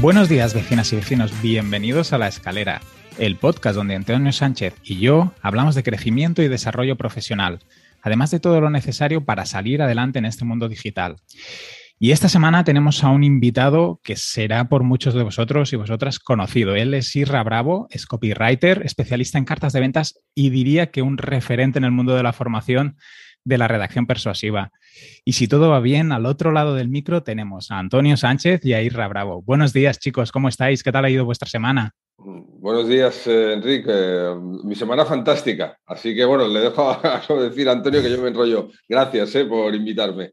Buenos días vecinas y vecinos, bienvenidos a La Escalera, el podcast donde Antonio Sánchez y yo hablamos de crecimiento y desarrollo profesional, además de todo lo necesario para salir adelante en este mundo digital. Y esta semana tenemos a un invitado que será por muchos de vosotros y vosotras conocido. Él es Irra Bravo, es copywriter, especialista en cartas de ventas y diría que un referente en el mundo de la formación de la redacción persuasiva. Y si todo va bien, al otro lado del micro tenemos a Antonio Sánchez y a Irra Bravo. Buenos días, chicos, ¿cómo estáis? ¿Qué tal ha ido vuestra semana? Buenos días, eh, Enrique. Mi semana fantástica. Así que bueno, le dejo a decir a Antonio que yo me enrollo. Gracias eh, por invitarme.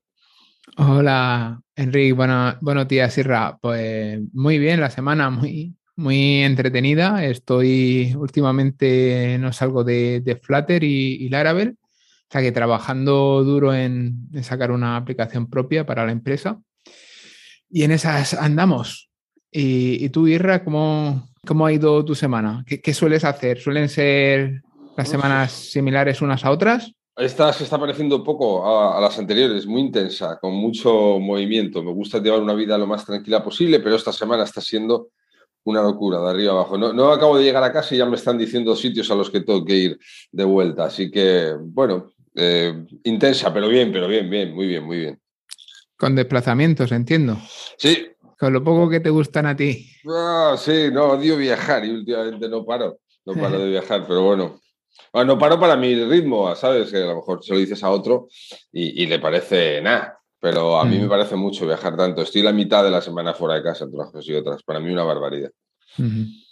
Hola, Enrique. Bueno, buenos días, Irra. Pues muy bien, la semana muy, muy entretenida. Estoy últimamente, no salgo de, de Flutter y, y Laravel o sea que trabajando duro en, sacar una aplicación propia para la empresa. Y en esas andamos. ¿Y, tú, Irra, cómo, cómo, ha ido tu semana? ¿Qué, sueles hacer? ¿Suelen ser las semanas similares unas a otras? Esta se está pareciendo un poco a, las anteriores, muy intensa, con mucho movimiento. Me gusta llevar una vida lo más tranquila posible, pero esta semana está siendo una locura, de arriba abajo. No, no acabo de llegar a casa y ya me están diciendo sitios a los que tengo que ir de vuelta. Así que, bueno, eh, intensa, pero bien, pero bien, bien, muy bien, muy bien. Con desplazamientos, entiendo. Sí. Con lo poco que te gustan a ti. Ah, sí, no, odio viajar y últimamente no paro, no paro de viajar, pero bueno. bueno. No paro para mi ritmo, ¿sabes? Que a lo mejor se lo dices a otro y, le parece nada, pero a mí me mm. parece mucho viajar tanto. Estoy la mitad de la semana fuera de casa, trabajos y otras. Para mí una barbaridad.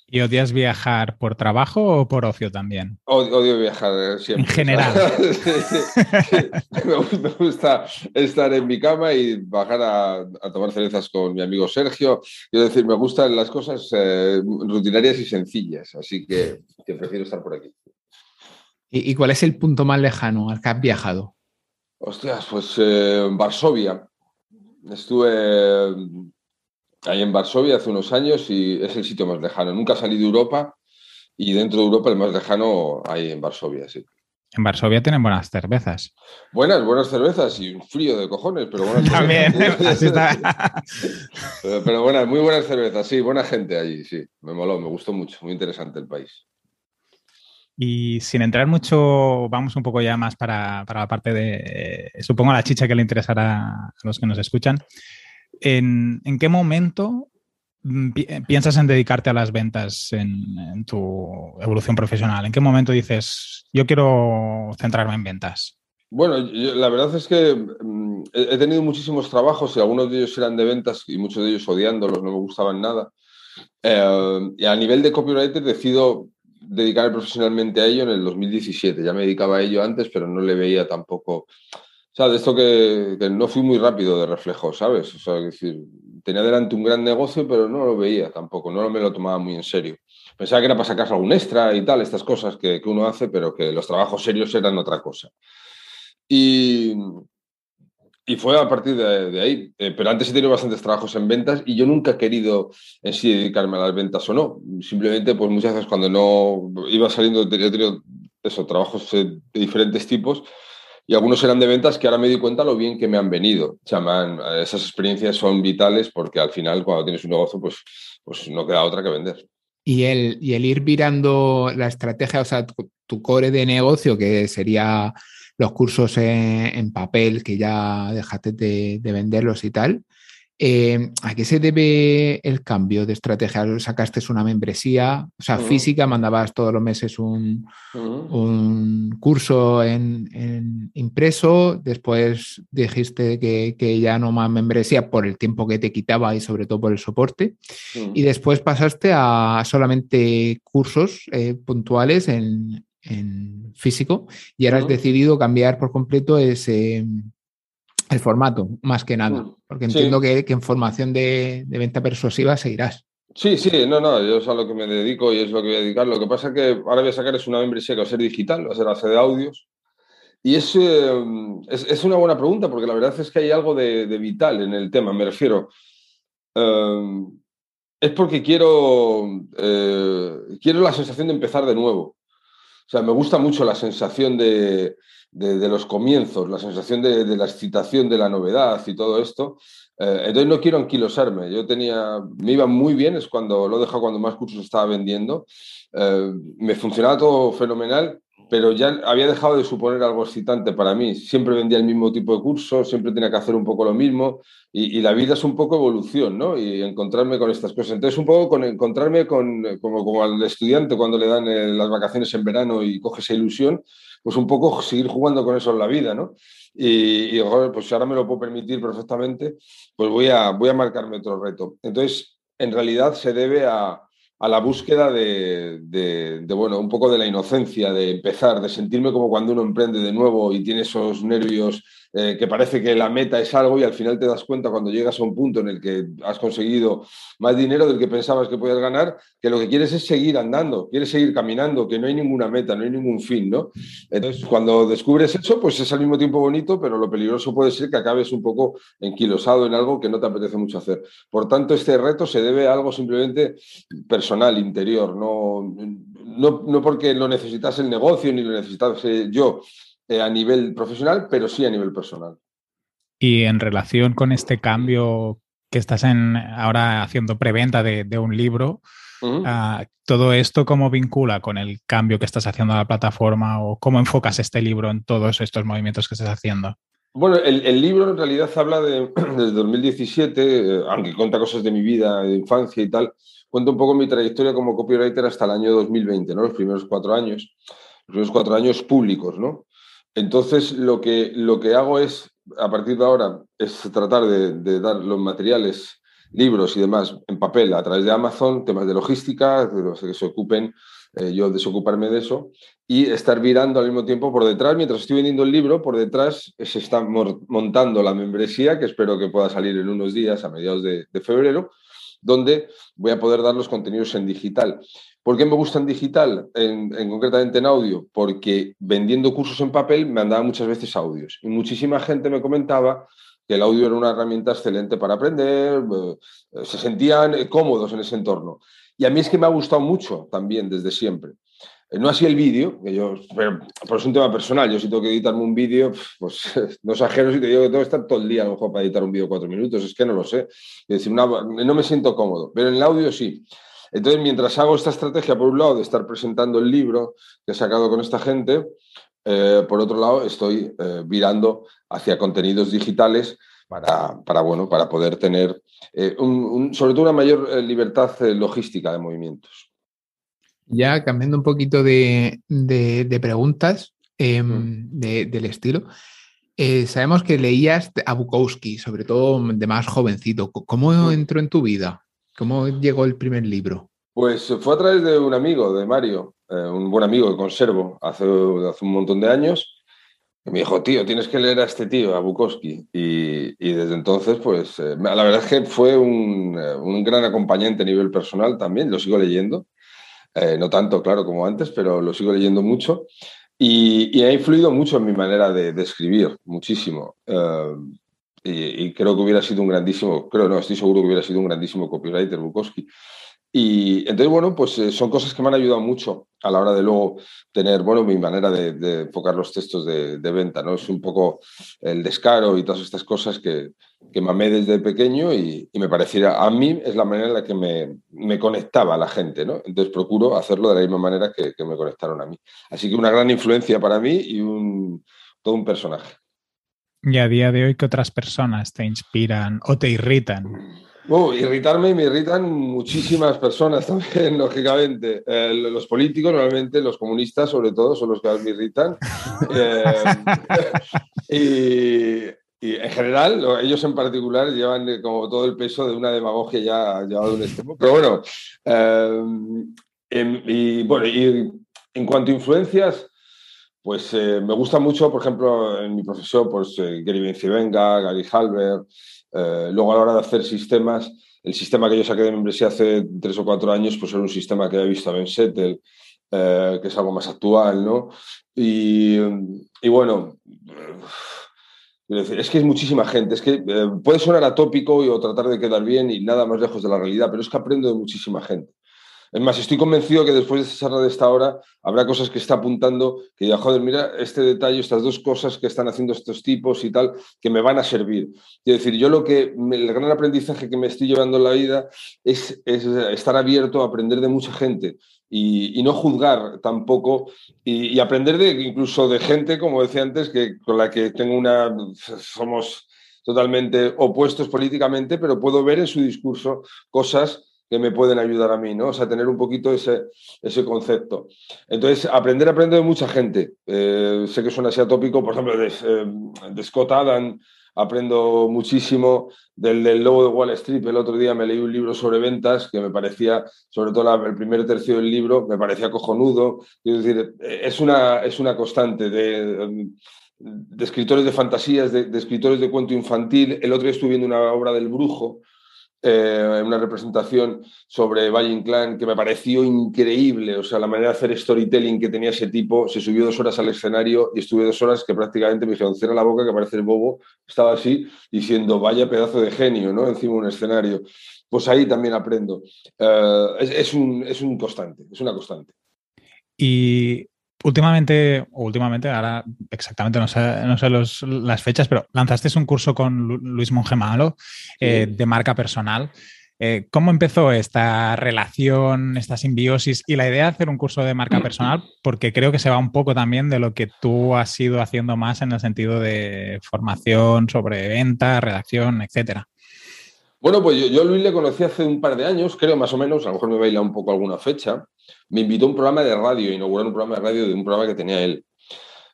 ¿Y odias viajar por trabajo o por ocio también? Odio, viajar eh, siempre. En general. Me, gusta estar en mi cama y bajar a, tomar cervezas con mi amigo Sergio. Quiero decir, me gustan las cosas eh, rutinarias y sencillas, así que, prefiero estar por aquí. ¿Y, cuál es el punto más lejano al que has viajado? Hostias, pues eh, Varsovia. Estuve ahí en Varsovia hace unos años y es el sitio más lejano. Nunca salí de Europa y dentro de Europa el más lejano ahí en Varsovia, sí. En Varsovia tienen buenas cervezas. Buenas, buenas cervezas y un frío de cojones, pero buenas También, así está. pero, buenas, muy buenas cervezas, sí, buena gente allí, sí. Me moló, me gustó mucho, muy interesante el país. Y sin entrar mucho, vamos un poco ya más para, para la parte de, supongo, la chicha que le interesará a los que nos escuchan. ¿En, qué momento mm, piensas en dedicarte a las ventas en, tu evolución profesional? ¿En qué momento dices, yo quiero centrarme en ventas? Bueno, la verdad es que mm, he tenido muchísimos trabajos y algunos de ellos eran de ventas y muchos de ellos odiándolos, no me gustaban nada. Eh, y a nivel de copywriter decido dedicarme profesionalmente a ello en el 2017. Ya me dedicaba a ello antes, pero no le veía tampoco o sea, de esto que, no fui muy rápido de reflejo, ¿sabes? O sea, decir, tenía delante un gran negocio, pero no lo veía tampoco, no me lo tomaba muy en serio. Pensaba que era para sacar algún extra y tal, estas cosas que, uno hace, pero que los trabajos serios eran otra cosa. Y, y fue a partir de, ahí. Eh, pero antes he tenido bastantes trabajos en ventas y yo nunca he querido en sí dedicarme a las ventas o no. Simplemente, pues muchas veces cuando no iba saliendo, he tenido eso, trabajos de diferentes tipos y algunos eran de ventas que ahora me di cuenta lo bien que me han venido. O sea, esas experiencias son vitales porque al final cuando tienes un negocio pues, pues no queda otra que vender. Y el, y el ir virando la estrategia, o sea, tu, core de negocio, que sería los cursos en, papel, que ya dejaste de, de venderlos y tal, eh, ¿A qué se debe el cambio de estrategia? ¿Sacaste una membresía, o sea, física, mandabas todos los meses un, curso en, impreso, después dijiste que, ya no más membresía por el tiempo que te quitaba y sobre todo por el soporte, y después pasaste a solamente cursos eh, puntuales en, físico y ahora has decidido cambiar por completo ese el formato, más que nada, mm, porque entiendo que, en formación de, venta persuasiva seguirás. Sí, sí, no, no, yo es a lo que me dedico y es lo que voy a dedicar. Lo que pasa es que ahora voy a sacar es una membresía que va a ser digital, va a ser base de audios Y es, es, una buena pregunta, porque la verdad es que hay algo de, vital en el tema, me refiero. es porque quiero, quiero la sensación de empezar de nuevo. O sea, me gusta mucho la sensación de, de, los comienzos, la sensación de, la excitación de la novedad y todo esto. Eh, entonces no quiero anquilosarme. Yo tenía, me iba muy bien, es cuando lo he dejado cuando más cursos estaba vendiendo. Eh, me funcionaba todo fenomenal pero ya había dejado de suponer algo excitante para mí. Siempre vendía el mismo tipo de cursos, siempre tenía que hacer un poco lo mismo y, la vida es un poco evolución, ¿no? Y encontrarme con estas cosas. Entonces, un poco con encontrarme con, como, como al estudiante cuando le dan eh, las vacaciones en verano y coge esa ilusión, pues un poco seguir jugando con eso en la vida, ¿no? Y, y pues ahora me lo puedo permitir perfectamente, pues voy a, voy a marcarme otro reto. Entonces, en realidad se debe a, a la búsqueda de, bueno, un poco de la inocencia, de empezar, de sentirme como cuando uno emprende de nuevo y tiene esos nervios eh, que parece que la meta es algo y al final te das cuenta cuando llegas a un punto en el que has conseguido más dinero del que pensabas que podías ganar, que lo que quieres es seguir andando, quieres seguir caminando, que no hay ninguna meta, no hay ningún fin, ¿no? Entonces, cuando descubres eso, pues es al mismo tiempo bonito, pero lo peligroso puede ser que acabes un poco enquilosado en algo que no te apetece mucho hacer. Por tanto, este reto se debe a algo simplemente personal, interior, no, no, porque lo necesitas el negocio ni lo necesitase yo eh, a nivel profesional, pero sí a nivel personal. Y en relación con este cambio que estás en, ahora haciendo preventa de, un libro, ah, ¿todo esto cómo vincula con el cambio que estás haciendo a la plataforma o cómo enfocas este libro en todos estos movimientos que estás haciendo? Bueno, el, libro en realidad habla de, desde 2017, eh, aunque cuenta cosas de mi vida, de infancia y tal, cuento un poco mi trayectoria como copywriter hasta el año 2020, ¿no? Los primeros cuatro años, los primeros cuatro años públicos, ¿no? Entonces, lo que, lo que hago es, a partir de ahora, es tratar de, dar los materiales, libros y demás en papel a través de Amazon, temas de logística, de los que se ocupen, eh, yo desocuparme de eso, y estar virando al mismo tiempo por detrás, mientras estoy vendiendo el libro, por detrás se está montando la membresía, que espero que pueda salir en unos días, a mediados de febrero, donde voy a poder dar los contenidos en digital. ¿Por qué me gusta en digital, en, concretamente en audio? Porque vendiendo cursos en papel me mandaba muchas veces audios y muchísima gente me comentaba que el audio era una herramienta excelente para aprender, eh, se sentían cómodos en ese entorno. Y a mí es que me ha gustado mucho también desde siempre. Eh, no así el vídeo, que yo, pero, es un tema personal. Yo si tengo que editarme un vídeo, pues no exagero si te digo que tengo que estar todo el día a lo mejor para editar un vídeo cuatro minutos, es que no lo sé. Es decir, no me siento cómodo, pero en el audio sí. Entonces, mientras hago esta estrategia, por un lado, de estar presentando el libro que he sacado con esta gente, eh, por otro lado, estoy eh, virando hacia contenidos digitales para, para, bueno, para poder tener, sobre todo, una mayor libertad logística de movimientos. Ya cambiando un poquito de, preguntas em, del estilo, eh, sabemos que leías a Bukowski, sobre todo de más jovencito. ¿Cómo entró en tu vida? ¿Cómo llegó el primer libro? Pues fue a través de un amigo, de Mario, eh, un buen amigo que conservo hace, hace un montón de años. Que me dijo, tío, tienes que leer a este tío, a Bukowski. Y, desde entonces, pues, eh, la verdad es que fue un, un gran acompañante a nivel personal también, lo sigo leyendo. Eh, no tanto, claro, como antes, pero lo sigo leyendo mucho. Y, ha influido mucho en mi manera de, escribir, muchísimo. Eh, y, creo que hubiera sido un grandísimo, creo, no, estoy seguro que hubiera sido un grandísimo copywriter Bukowski. Y entonces, bueno, pues eh, son cosas que me han ayudado mucho a la hora de luego tener, bueno, mi manera de, enfocar los textos de, venta, ¿no? Es un poco el descaro y todas estas cosas que, que amé desde pequeño y, me pareciera, a mí es la manera en la que me, me, conectaba a la gente, ¿no? Entonces procuro hacerlo de la misma manera que, que, me conectaron a mí. Así que una gran influencia para mí y un, todo un personaje. Y a día de hoy, ¿qué otras personas te inspiran o te irritan? irritarme me irritan muchísimas personas también, lógicamente. Eh, los políticos, normalmente los comunistas, sobre todo, son los que más me irritan. Eh, y, en general, ellos en particular llevan eh, como todo el peso de una demagogia ya llevado a un extremo. Pero bueno, y, bueno, y en cuanto a influencias, pues me gusta mucho, por ejemplo, en mi profesión, pues Gary Bencivenga, Gary Halbert, eh, luego, a la hora de hacer sistemas, el sistema que yo saqué de membresía hace tres o cuatro años, pues era un sistema que había visto a Ben Settle. que es algo más actual, ¿no? Y, y bueno, es que es muchísima gente, es que puede sonar atópico o tratar de quedar bien y nada más lejos de la realidad, pero es que aprendo de muchísima gente. Es más, estoy convencido que después de charla de esta hora habrá cosas que está apuntando que ya, joder, mira, este detalle, estas dos cosas que están haciendo estos tipos y tal, que me van a servir. Es decir, yo lo que, el gran aprendizaje que me estoy llevando en la vida es, estar abierto a aprender de mucha gente. Y, no juzgar tampoco y, aprender de incluso de gente, como decía antes, que con la que tengo una somos totalmente opuestos políticamente, pero puedo ver en su discurso cosas que me pueden ayudar a mí, ¿no? O sea, tener un poquito ese, ese concepto. Entonces, aprender, aprender de mucha gente. Eh, sé que suena así atópico, por ejemplo, de, eh, de Scott Adam, aprendo muchísimo del, del, lobo de Wall Street. El otro día me leí un libro sobre ventas que me parecía, sobre todo el primer tercio del libro, me parecía cojonudo. Es decir, es una, es una constante de, escritores de fantasías, de, de, escritores de cuento infantil. El otro día estuve viendo una obra del brujo eh, una representación sobre Valle Inclán que me pareció increíble, o sea, la manera de hacer storytelling que tenía ese tipo, se subió dos horas al escenario y estuve dos horas que prácticamente me dijeron, cierra la boca que parece el bobo, estaba así diciendo, vaya pedazo de genio, ¿no? Encima de un escenario. Pues ahí también aprendo. Eh, es, un, es un constante, es una constante. Y Últimamente, o últimamente, ahora exactamente no sé, no sé las fechas, pero lanzaste un curso con Luis Mongemalo eh, de marca personal. Eh, ¿Cómo empezó esta relación, esta simbiosis y la idea de hacer un curso de marca personal? Porque creo que se va un poco también de lo que tú has ido haciendo más en el sentido de formación sobre venta, redacción, etcétera. Bueno, pues yo, a Luis le conocí hace un par de años, creo más o menos, a lo mejor me baila un poco alguna fecha. Me invitó a un programa de radio, inaugurar un programa de radio de un programa que tenía él.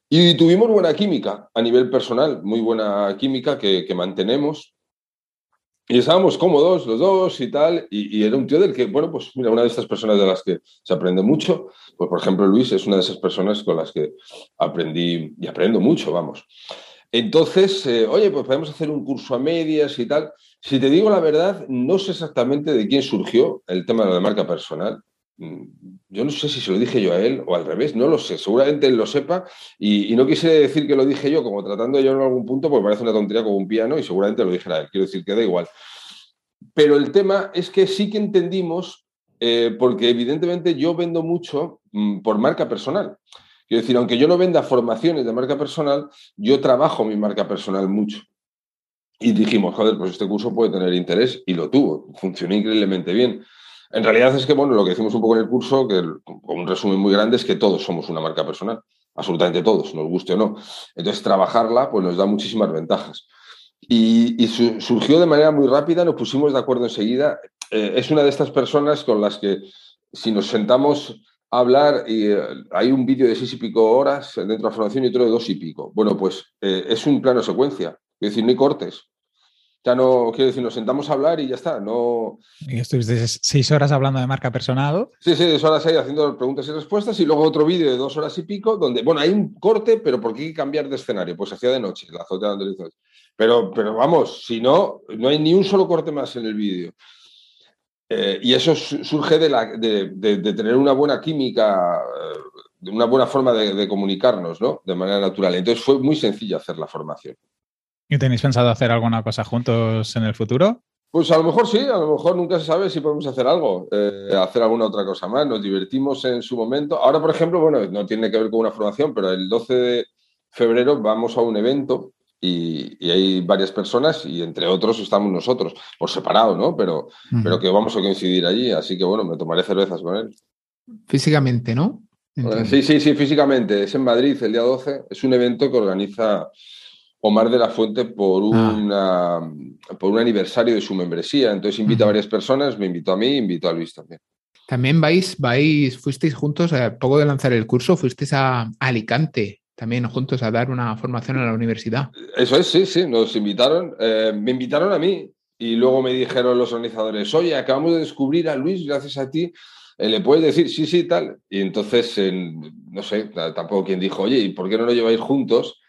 Y tuvimos buena química a nivel personal, muy buena química que, mantenemos. Y estábamos cómodos los dos y tal. Y, y, era un tío del que, bueno, pues mira, una de estas personas de las que se aprende mucho. Pues por ejemplo, Luis es una de esas personas con las que aprendí y aprendo mucho, vamos. Entonces, eh, oye, pues podemos hacer un curso a medias y tal. Si te digo la verdad, no sé exactamente de quién surgió el tema de la marca personal. Mm, yo no sé si se lo dije yo a él o al revés, no lo sé. Seguramente él lo sepa y, no quise decir que lo dije yo como tratando yo en algún punto, porque parece una tontería como un piano y seguramente lo dijera él. Quiero decir que da igual. Pero el tema es que sí que entendimos, eh, porque evidentemente yo vendo mucho mm, por marca personal. Quiero decir, aunque yo no venda formaciones de marca personal, yo trabajo mi marca personal mucho. Y dijimos, joder, pues este curso puede tener interés y lo tuvo, funcionó increíblemente bien. En realidad es que, bueno, lo que hicimos un poco en el curso, que con un resumen muy grande, es que todos somos una marca personal, absolutamente todos, nos guste o no. Entonces, trabajarla pues nos da muchísimas ventajas. Y, surgió de manera muy rápida, nos pusimos de acuerdo enseguida. Eh, es una de estas personas con las que si nos sentamos hablar y eh, hay un vídeo de seis y pico horas dentro de la formación y otro de dos y pico. Bueno, pues eh, es un plano secuencia, es decir, no hay cortes. Ya no, quiero decir, nos sentamos a hablar y ya está. No... Y estuviste seis horas hablando de marca personal. Sí, sí, seis horas ahí haciendo preguntas y respuestas y luego otro vídeo de dos horas y pico donde, bueno, hay un corte, pero ¿por qué cambiar de escenario? Pues hacía de noche, la azotea donde Pero, pero vamos, si no, no hay ni un solo corte más en el vídeo. Eh, y eso surge de, la, de, tener una buena química, de eh, una buena forma de, comunicarnos, ¿no? De manera natural. Entonces fue muy sencillo hacer la formación. ¿Y tenéis pensado hacer alguna cosa juntos en el futuro? Pues a lo mejor sí, a lo mejor nunca se sabe si podemos hacer algo, eh, hacer alguna otra cosa más. Nos divertimos en su momento. Ahora, por ejemplo, bueno, no tiene que ver con una formación, pero el 12 de febrero vamos a un evento y, hay varias personas y entre otros estamos nosotros, por separado, ¿no? Pero, pero que vamos a coincidir allí, así que bueno, me tomaré cervezas con él. Físicamente, ¿no? Sí, sí, sí, físicamente. Es en Madrid el día 12. Es un evento que organiza Omar de la Fuente por, ah. una, por un aniversario de su membresía. Entonces invita a varias personas, me invitó a mí, invitó a Luis también. También vais, vais, fuisteis juntos, a poco de lanzar el curso, fuisteis a Alicante también juntos a dar una formación en la universidad. Eso es, sí, sí, nos invitaron, eh, me invitaron a mí y luego me dijeron los organizadores, oye, acabamos de descubrir a Luis gracias a ti, eh, le puedes decir sí, sí, tal. Y entonces, no sé, tampoco quien dijo, oye, ¿y por qué no lo lleváis juntos?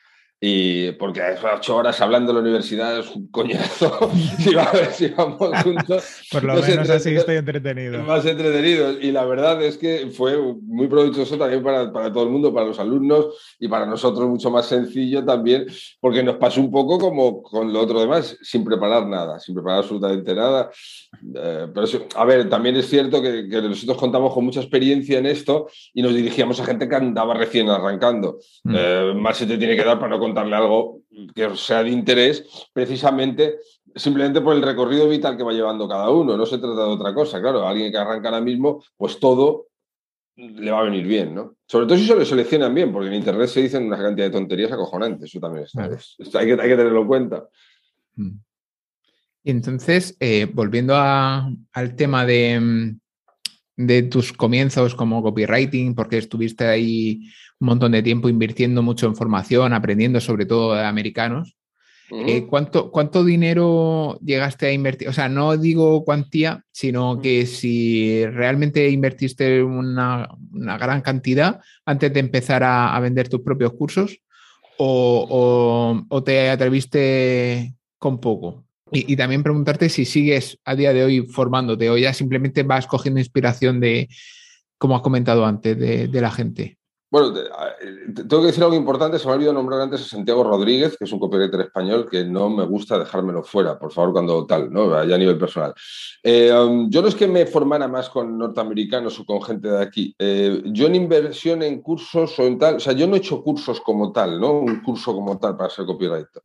Y porque ocho horas hablando en la universidad es un coñazo. si, vamos juntos. Por lo menos así estoy entretenido. Más entretenido. Y la verdad es que fue muy provechoso también para, para, todo el mundo, para los alumnos y para nosotros mucho más sencillo también, porque nos pasó un poco como con lo otro demás, sin preparar nada, sin preparar absolutamente nada. Eh, pero a ver, también es cierto que, que, nosotros contamos con mucha experiencia en esto y nos dirigíamos a gente que andaba recién arrancando. Mm. Eh, más se te tiene que dar para no contarle algo que sea de interés, precisamente simplemente por el recorrido vital que va llevando cada uno. No se trata de otra cosa. Claro, alguien que arranca ahora mismo, pues todo le va a venir bien, ¿no? Sobre todo si se lo seleccionan bien, porque en Internet se dicen una cantidad de tonterías acojonantes. Eso también es, hay, que, hay que tenerlo en cuenta. Mm. Y entonces, eh, volviendo al tema de, mm, de tus comienzos como copywriting, porque estuviste ahí un montón de tiempo invirtiendo mucho en formación, aprendiendo sobre todo de americanos. Eh, ¿cuánto, ¿Cuánto dinero llegaste a invertir? O sea, no digo cuantía, sino que si realmente invertiste una, gran cantidad antes de empezar a, vender tus propios cursos o, o te atreviste con poco. Y, también preguntarte si sigues a día de hoy formándote o ya simplemente vas cogiendo inspiración de, como has comentado antes, de, la gente. Bueno, tengo que decir algo importante. Se me ha olvidado nombrar antes a Santiago Rodríguez, que es un copywriter español que no me gusta dejármelo fuera, por favor, cuando tal, ¿no? Ya a nivel personal. Eh, um, yo no es que me formara más con norteamericanos o con gente de aquí. Eh, yo en inversión en cursos o en tal, o sea, yo no he hecho cursos como tal, ¿no? Un curso como tal para ser copywriter.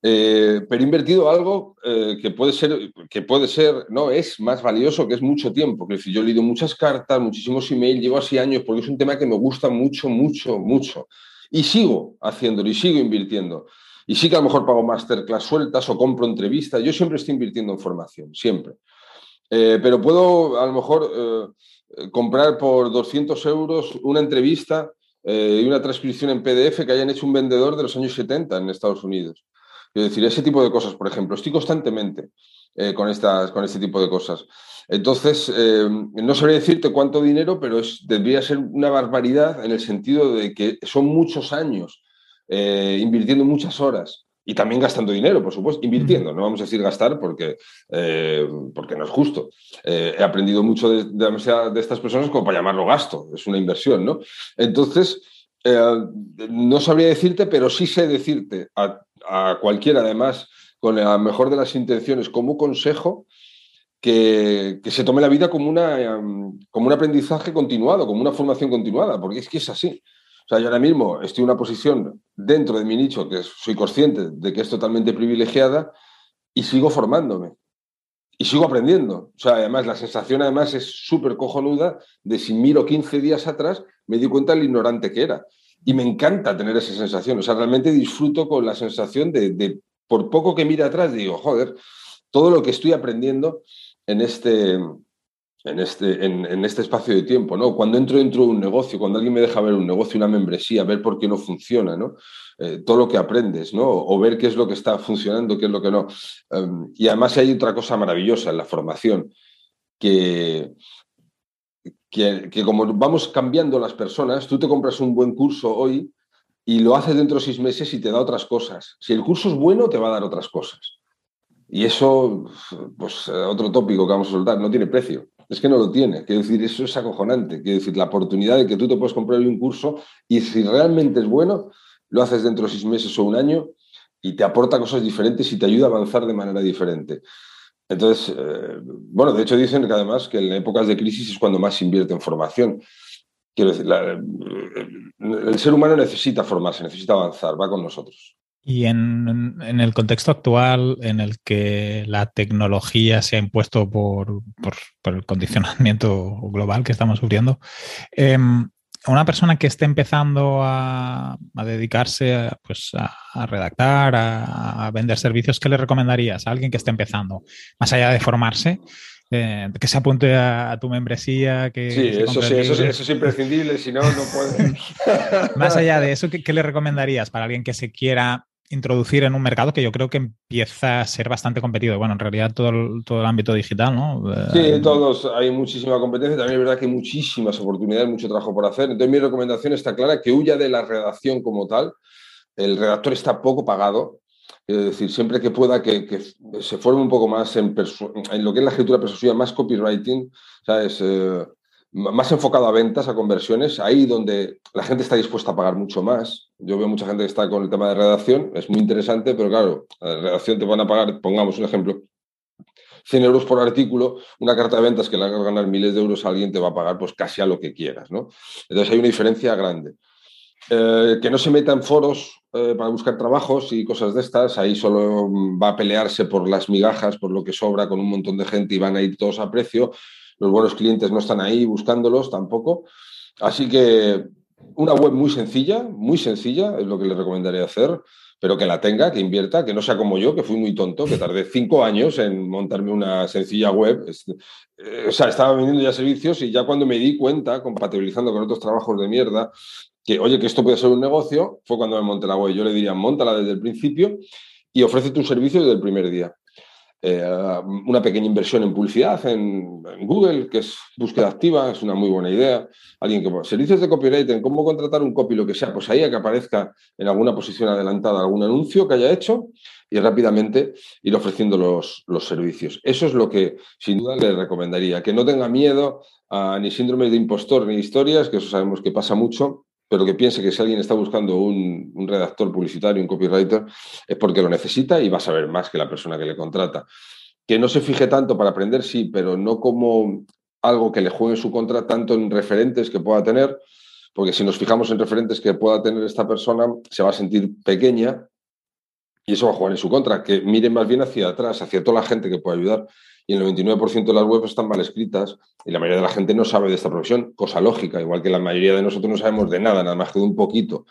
Eh, pero he invertido algo eh, que puede ser, que puede ser, no, es más valioso, que es mucho tiempo. Es decir, yo he leído muchas cartas, muchísimos emails, llevo así años porque es un tema que me gusta mucho, mucho, mucho. Y sigo haciéndolo y sigo invirtiendo. Y sí que a lo mejor pago masterclass sueltas o compro entrevistas. Yo siempre estoy invirtiendo en formación, siempre. Eh, pero puedo a lo mejor comprar por 200 euros una entrevista y una transcripción en PDF que hayan hecho un vendedor de los años 70 en Estados Unidos. Es decir, ese tipo de cosas, por ejemplo, estoy constantemente eh, con, estas, con este tipo de cosas. Entonces, eh, no sabría decirte cuánto dinero, pero es, debería ser una barbaridad en el sentido de que son muchos años eh, invirtiendo muchas horas y también gastando dinero, por supuesto, invirtiendo, no vamos a decir gastar porque, porque no es justo. he aprendido mucho de, de, estas personas como para llamarlo gasto, es una inversión, ¿no? Entonces, no sabría decirte, pero sí sé decirte a cualquiera, además, con la mejor de las intenciones, como consejo que, se tome la vida como, una, em, como un aprendizaje continuado, como una formación continuada, porque es que es así. O sea, yo ahora mismo estoy en una posición dentro de mi nicho que soy consciente de que es totalmente privilegiada y sigo formándome. Y sigo aprendiendo. O sea, además, la sensación además es súper cojonuda de si miro 15 días atrás, me di cuenta del ignorante que era. Y me encanta tener esa sensación. O sea, realmente disfruto con la sensación de, por poco que mire atrás, digo, joder, todo lo que estoy aprendiendo en este, este, en, este espacio de tiempo, ¿no? Cuando entro dentro de un negocio, cuando alguien me deja ver un negocio, una membresía, ver por qué no funciona, ¿no? Eh, todo lo que aprendes, ¿no? O ver qué es lo que está funcionando, qué es lo que no. Em, y además hay otra cosa maravillosa en la formación, que, que, como vamos cambiando las personas, tú te compras un buen curso hoy y lo haces dentro de seis meses y te da otras cosas. Si el curso es bueno, te va a dar otras cosas. Y eso, pues otro tópico que vamos a soltar, no tiene precio. Es que no lo tiene. Quiero decir, eso es acojonante. Quiero decir, la oportunidad de que tú te puedes comprar un curso y si realmente es bueno, lo haces dentro de seis meses o un año y te aporta cosas diferentes y te ayuda a avanzar de manera diferente. Entonces, eh, bueno, de hecho dicen que además que en épocas de crisis es cuando más se invierte en formación. Quiero decir, el ser humano necesita formarse, necesita avanzar, va con nosotros. Y en, el contexto actual en el que la tecnología se ha impuesto por, el condicionamiento global que estamos sufriendo, em, una persona que esté empezando a, dedicarse a, pues, a, redactar, a, vender servicios, ¿qué le recomendarías a alguien que esté empezando? Más allá de formarse, eh, que se apunte a, tu membresía. Que sí, eso sí, eso, es imprescindible, si no, no puede. Más allá de eso, ¿qué, le recomendarías para alguien que se quiera introducir en un mercado que yo creo que empieza a ser bastante competido. Bueno, en realidad todo el, todo el ámbito digital, ¿no? Sí, eh, todos, hay muchísima competencia, también es verdad que hay muchísimas oportunidades, mucho trabajo por hacer. Entonces mi recomendación está clara, que huya de la redacción como tal, el redactor está poco pagado. Es decir, siempre que pueda que, se forme un poco más en, lo que es la escritura persuasiva, más copywriting, ¿sabes? Eh, más enfocado a ventas, a conversiones, ahí donde la gente está dispuesta a pagar mucho más. Yo veo mucha gente que está con el tema de redacción, es muy interesante, pero claro, la redacción te van a pagar, pongamos un ejemplo, 100 euros por artículo, una carta de ventas que le hagas ganar miles de euros alguien te va a pagar pues casi a lo que quieras, ¿no? Entonces hay una diferencia grande. Eh, que no se meta en foros eh, para buscar trabajos y cosas de estas, ahí solo va a pelearse por las migajas, por lo que sobra con un montón de gente y van a ir todos a precio. Los buenos clientes no están ahí buscándolos tampoco. Así que una web muy sencilla, muy sencilla, es lo que le recomendaría hacer pero que la tenga, que invierta, que no sea como yo, que fui muy tonto, que tardé cinco años en montarme una sencilla web. Eh, o sea, estaba vendiendo ya servicios y ya cuando me di cuenta, compatibilizando con otros trabajos de mierda, que oye, que esto puede ser un negocio, fue cuando me monté la web. Yo le diría, montala desde el principio y ofrece tu servicio desde el primer día. Eh, una pequeña inversión en publicidad en, Google, que es búsqueda activa, es una muy buena idea. Alguien que, servicios de copywriting, cómo contratar un copy, lo que sea, pues ahí a que aparezca en alguna posición adelantada algún anuncio que haya hecho y rápidamente ir ofreciendo los, los servicios. Eso es lo que sin duda le recomendaría, que no tenga miedo a ni síndromes de impostor ni historias, que eso sabemos que pasa mucho, pero que piense que si alguien está buscando un, redactor publicitario, un copywriter, es porque lo necesita y va a saber más que la persona que le contrata. Que no se fije tanto para aprender, sí, pero no como algo que le juegue en su contra, tanto en referentes que pueda tener, porque si nos fijamos en referentes que pueda tener esta persona, se va a sentir pequeña y eso va a jugar en su contra, que miren más bien hacia atrás, hacia toda la gente que pueda ayudar y el 99% de las webs están mal escritas y la mayoría de la gente no sabe de esta profesión, cosa lógica, igual que la mayoría de nosotros no sabemos de nada, nada más que de un poquito.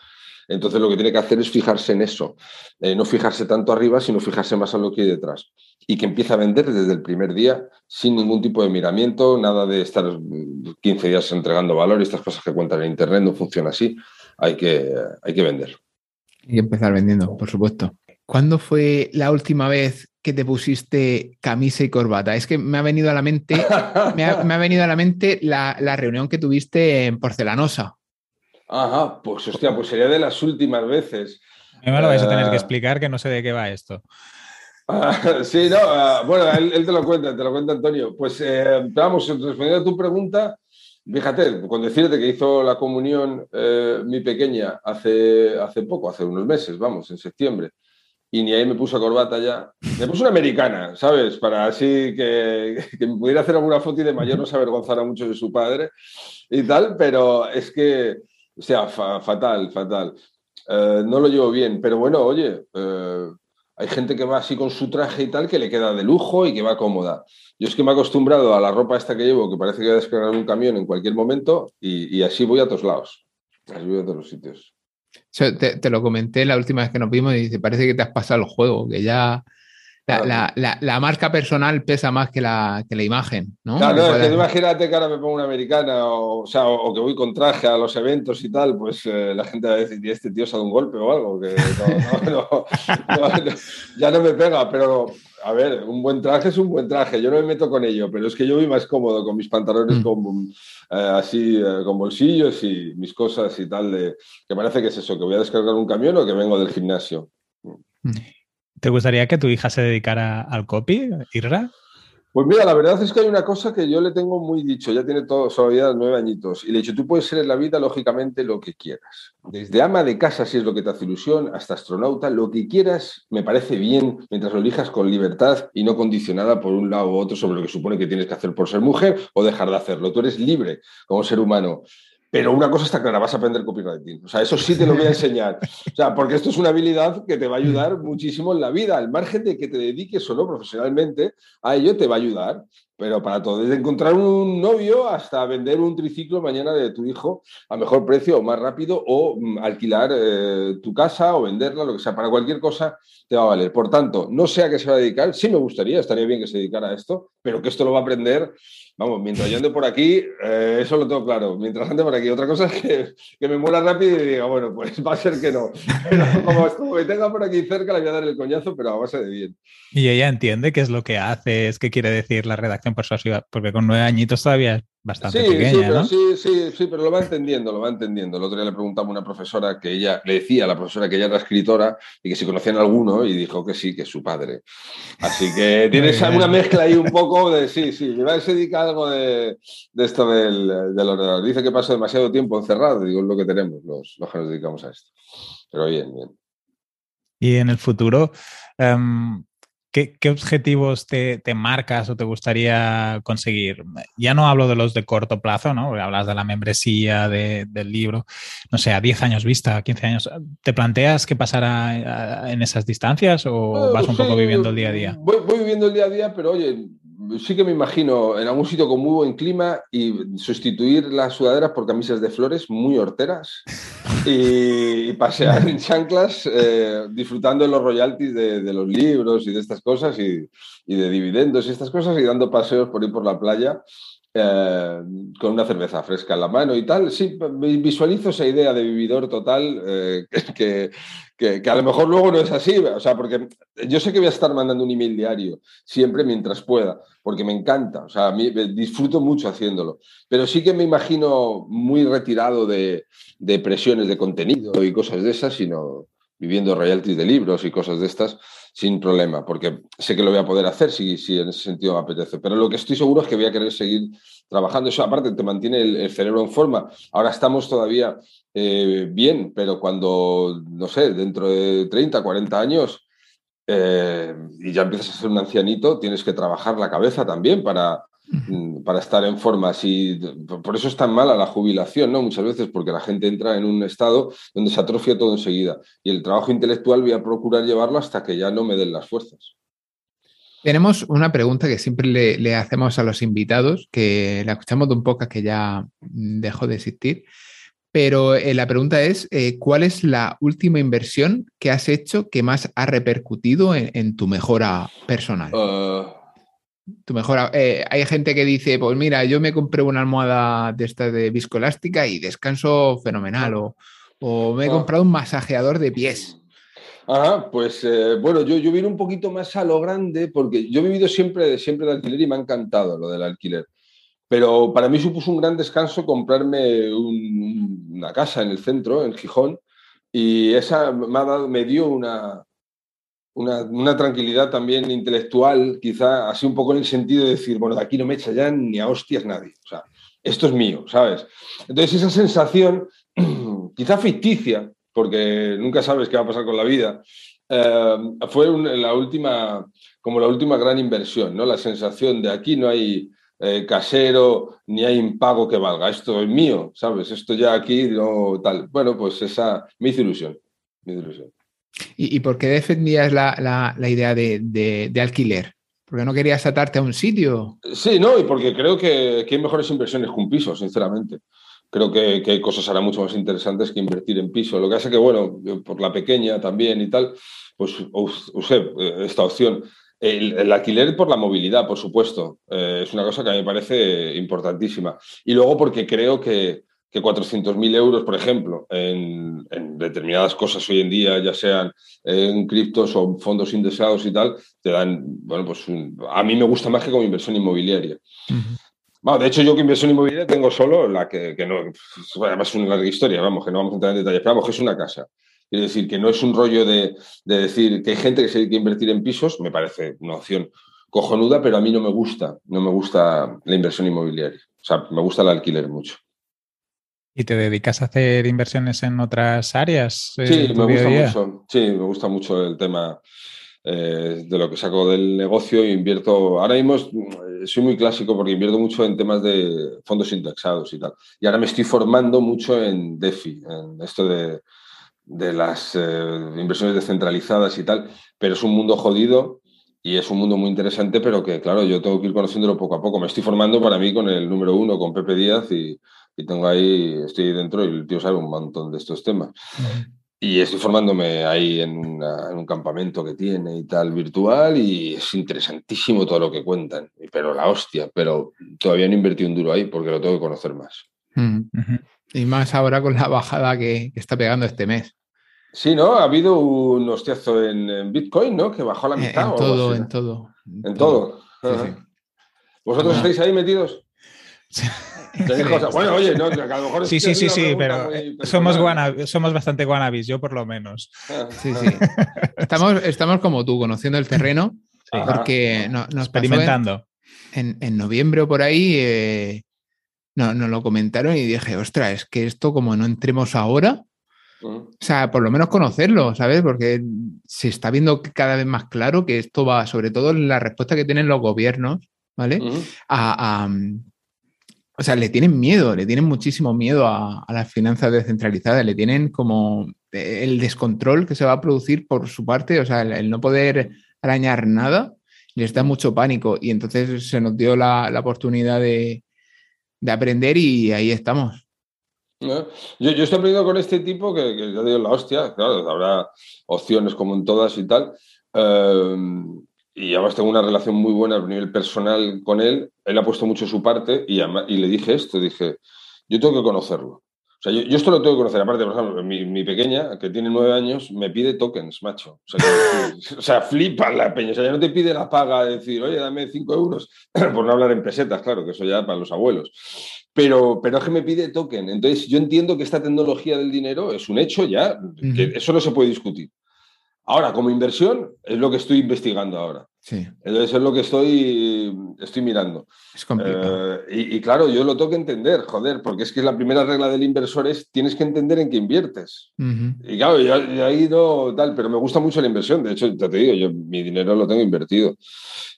Entonces lo que tiene que hacer es fijarse en eso, eh, no fijarse tanto arriba, sino fijarse más en lo que hay detrás. Y que empiece a vender desde el primer día sin ningún tipo de miramiento, nada de estar 15 días entregando valor y estas cosas que cuentan en Internet, no funciona así. Hay que, hay que vender. Y empezar vendiendo, por supuesto. ¿Cuándo fue la última vez que te pusiste camisa y corbata? Es que me ha venido a la mente, me ha, venido a la mente la, reunión que tuviste en Porcelanosa. Ajá, pues hostia, pues sería de las últimas veces. me lo vais a tener que eh, explicar que no sé de qué va esto. sí, no, ah, bueno, él, te lo cuenta, te lo cuenta Antonio. Pues eh, vamos, respondiendo a tu pregunta, fíjate, con decirte que hizo la comunión eh, mi pequeña hace, hace poco, hace unos meses, vamos, en septiembre y ni ahí me puso corbata ya. Me puso una americana, ¿sabes? Para así que, que pudiera hacer alguna foto y de mayor no se avergonzara mucho de su padre y tal, pero es que, o sea, fatal, fatal. Eh, no lo llevo bien, pero bueno, oye, eh, hay gente que va así con su traje y tal que le queda de lujo y que va cómoda. Yo es que me he acostumbrado a la ropa esta que llevo, que parece que voy a descargar un camión en cualquier momento y, así voy a todos lados. Así a todos los sitios. Te, lo comenté la última vez que nos vimos y dice, parece que te has pasado el juego, que ya la, marca personal pesa más que la, que la imagen, ¿no? Claro, es que imagínate que ahora me pongo una americana o, sea, o, que voy con traje a los eventos y tal, pues eh, la gente va a decir, ¿y este tío se ha dado un golpe o algo? Que ya no me pega, pero a ver, un buen traje es un buen traje, yo no me meto con ello, pero es que yo voy más cómodo con mis pantalones mm. con, eh, así, eh, con bolsillos y mis cosas y tal, de, que parece que es eso, que voy a descargar un camión o que vengo del gimnasio. Mm. ¿Te gustaría que tu hija se dedicara al copy, Irra? Pues mira, la verdad es que hay una cosa que yo le tengo muy dicho, ya tiene todo, vida nueve añitos, y le he dicho, tú puedes ser en la vida, lógicamente, lo que quieras. Desde ama de casa, si es lo que te hace ilusión, hasta astronauta, lo que quieras me parece bien mientras lo elijas con libertad y no condicionada por un lado u otro sobre lo que supone que tienes que hacer por ser mujer o dejar de hacerlo. Tú eres libre como ser humano. Pero una cosa está clara, vas a aprender copywriting. O sea, eso sí te lo voy a enseñar. O sea, porque esto es una habilidad que te va a ayudar muchísimo en la vida. Al margen de que te dediques o no profesionalmente, a ello te va a ayudar. Pero para todo, desde encontrar un novio hasta vender un triciclo mañana de tu hijo a mejor precio o más rápido o mm, alquilar eh, tu casa o venderla, lo que sea, para cualquier cosa te va a valer. Por tanto, no sé a qué se va a dedicar, sí me gustaría, estaría bien que se dedicara a esto, pero que esto lo va a aprender Vamos, mientras yo ande por aquí, eh, eso lo tengo claro. Mientras ande por aquí. Otra cosa es que, me muera rápido y diga, bueno, pues va a ser que no. Pero como, me tenga por aquí cerca, le voy a dar el coñazo, pero a base de bien. Y ella entiende qué es lo que hace, es qué quiere decir la redacción persuasiva, porque con nueve añitos todavía bastante pequeña, sí, sí, sí, sí, pero lo va entendiendo, lo va entendiendo. El otro día le preguntaba a una profesora que ella, le decía a la profesora que ella era escritora y que si conocían a alguno y dijo que sí, que es su padre. Así que tiene una mezcla ahí un poco de, sí, sí, a se dedica algo de, esto del, del, ordenador. Dice que pasa demasiado tiempo encerrado, digo, es lo que tenemos los, los que nos dedicamos a esto. Pero bien, bien. Y en el futuro, em, ¿qué, objetivos te, marcas o te gustaría conseguir? Ya no hablo de los de corto plazo, ¿no? Hablas de la membresía, del libro, no sé, a 10 años vista, a 15 años. ¿Te planteas qué pasará en esas distancias o vas un poco viviendo el día a día? voy, viviendo el día a día, pero oye, sí que me imagino en algún sitio con muy buen clima y sustituir las sudaderas por camisas de flores muy horteras y, pasear en chanclas eh, disfrutando de los royalties de, los libros y de estas cosas y, y, de dividendos y estas cosas y dando paseos por ir por la playa eh, con una cerveza fresca en la mano y tal. Sí, visualizo esa idea de vividor total eh, que, que, a lo mejor luego no es así. O sea, porque yo sé que voy a estar mandando un email diario siempre mientras pueda, porque me encanta. O sea, disfruto mucho haciéndolo. Pero sí que me imagino muy retirado de, de presiones de contenido y cosas de esas, sino viviendo royalties de libros y cosas de estas sin problema, porque sé que lo voy a poder hacer si, si en ese sentido me apetece. Pero lo que estoy seguro es que voy a querer seguir trabajando. Eso aparte te mantiene el, cerebro en forma. Ahora estamos todavía eh, bien, pero cuando, no sé, dentro de 30, 40 años eh, y ya empiezas a ser un ancianito, tienes que trabajar la cabeza también para, para estar en forma. Si, por eso es tan mala la jubilación, ¿no? Muchas veces, porque la gente entra en un estado donde se atrofia todo enseguida. Y el trabajo intelectual voy a procurar llevarlo hasta que ya no me den las fuerzas. Tenemos una pregunta que siempre le, hacemos a los invitados, que la escuchamos de un poco que ya dejó de existir. Pero eh, la pregunta es, eh, ¿cuál es la última inversión que has hecho que más ha repercutido en, tu mejora personal? Uh, tu mejor, eh, hay gente que dice, pues mira, yo me compré una almohada de esta de viscoelástica y descanso fenomenal. O, me he ah. comprado un masajeador de pies. Ajá, pues eh, bueno, yo, yo vine un poquito más a lo grande porque yo he vivido siempre, siempre de alquiler y me ha encantado lo del alquiler. Pero para mí supuso un gran descanso comprarme una casa en el centro, en Gijón, y esa me, me dio una, una, tranquilidad también intelectual, quizá así un poco en el sentido de decir, bueno, de aquí no me echa ya ni a hostias nadie. O sea, esto es mío, ¿sabes? Entonces esa sensación, quizá ficticia, porque nunca sabes qué va a pasar con la vida, eh, fue la última, como la última gran inversión, ¿no? La sensación de aquí no hay eh, casero ni hay impago que valga, esto es mío, ¿sabes? Esto ya aquí no tal. Bueno, pues esa me ilusión, me hizo ilusión. ¿Y, por qué defendías la, idea de, alquiler? ¿Porque no querías atarte a un sitio? Sí, no, y porque creo que, hay mejores inversiones que un piso, sinceramente. Creo que, hay cosas ahora mucho más interesantes que invertir en piso. Lo que hace que, bueno, por la pequeña también y tal, pues usé eh, esta opción. El, alquiler por la movilidad, por supuesto, eh, es una cosa que a mí me parece importantísima. Y luego porque creo que, que 400.000 euros, por ejemplo, en, determinadas cosas hoy en día, ya sean en criptos o fondos indeseados y tal, te dan, bueno, pues a mí me gusta más que como inversión inmobiliaria. de hecho, yo que inversión inmobiliaria tengo solo la que, que no, además es una larga historia, vamos, que no vamos a entrar en detalles, pero vamos, que es una casa. Quiero decir, que no es un rollo de, de decir que hay gente que se dedica a invertir en pisos, me parece una opción cojonuda, pero a mí no me gusta, no me gusta la inversión inmobiliaria. O sea, me gusta el alquiler mucho. ¿Y te dedicas a hacer inversiones en otras áreas? Sí, me gusta mucho. Sí, me gusta mucho el tema eh, de lo que saco del negocio e invierto. Ahora mismo eh, soy muy clásico porque invierto mucho en temas de fondos indexados y tal. Y ahora me estoy formando mucho en DeFi, en esto de, las eh, inversiones descentralizadas y tal. Pero es un mundo jodido y es un mundo muy interesante, pero que, claro, yo tengo que ir conociéndolo poco a poco. Me estoy formando para mí con el número uno, con Pepe Díaz y y tengo ahí, estoy dentro y el tío sabe un montón de estos temas. Y estoy formándome ahí en, un campamento que tiene y tal virtual y es interesantísimo todo lo que cuentan, pero la hostia, pero todavía no invertí un duro ahí porque lo tengo que conocer más. Y más ahora con la bajada que, está pegando este mes. Sí, ¿no? Ha habido un hostiazo en, Bitcoin, ¿no? Que bajó la eh, mitad. En, todo, en todo, en todo. ¿Vosotros estáis ahí metidos? Bueno, oye, no, a lo mejor Sí, sí, sí, sí, pero somos, somos bastante guanabis, yo por lo menos. Sí, sí. Estamos, estamos como tú, conociendo el terreno, porque nos experimentando. En, en, noviembre o por ahí eh, nos lo comentaron y dije, ostras, es que esto como no entremos ahora, o sea, por lo menos conocerlo, ¿sabes? Porque se está viendo cada vez más claro que esto va, sobre todo en la respuesta que tienen los gobiernos, ¿vale? a, o sea, le tienen miedo, le tienen muchísimo miedo a, las finanzas descentralizadas, le tienen como el descontrol que se va a producir por su parte, o sea, el, no poder arañar nada, les da mucho pánico y entonces se nos dio la, oportunidad de, aprender y ahí estamos. Yo, estoy aprendiendo con este tipo que, que yo digo la hostia, claro, habrá opciones como en todas y tal. Eh, y además tengo una relación muy buena a nivel personal con él. Él ha puesto mucho su parte y, y le dije esto, dije, yo tengo que conocerlo. O sea, yo, esto lo tengo que conocer. Aparte, por ejemplo, mi, pequeña, que tiene nueve años, me pide tokens, macho. O sea, flipa la peña. O sea, ya no te pide la paga de decir, oye, dame cinco euros, por no hablar en pesetas, claro, que eso ya para los abuelos. Pero, pero es que me pide token. Entonces, yo entiendo que esta tecnología del dinero es un hecho ya, que eso no se puede discutir. Ahora, como inversión, es lo que estoy investigando ahora. Sí. Entonces es lo que estoy, estoy mirando. Es complicado. Eh, y, claro, yo lo tengo que entender, joder, porque es que la primera regla del inversor es tienes que entender en qué inviertes. Y claro, ya, he ido tal, pero me gusta mucho la inversión. De hecho, te digo, yo mi dinero lo tengo invertido.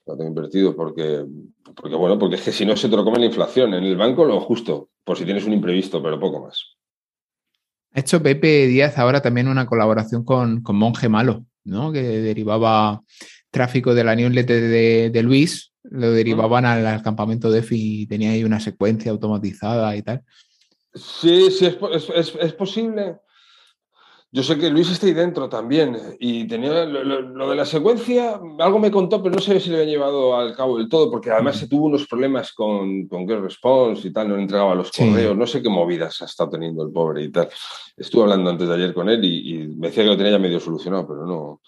Lo tengo invertido porque, porque, bueno, porque es que si no se te lo come la inflación. En el banco lo justo, por si tienes un imprevisto, pero poco más. Ha hecho Pepe Díaz ahora también una colaboración con, Monje Malo, ¿no? Que derivaba tráfico de la newsletter de, Luis, lo derivaban al, campamento DeFi y tenía ahí una secuencia automatizada y tal. Sí, sí, es posible. Yo sé que Luis está ahí dentro también y tenía lo, de la secuencia, algo me contó, pero no sé si le había llevado al cabo del todo, porque además se tuvo unos problemas con, con Response y tal, no le entregaba los correos, no sé qué movidas ha estado teniendo el pobre y tal. Estuve hablando antes de ayer con él y, y me decía que lo tenía ya medio solucionado, pero no,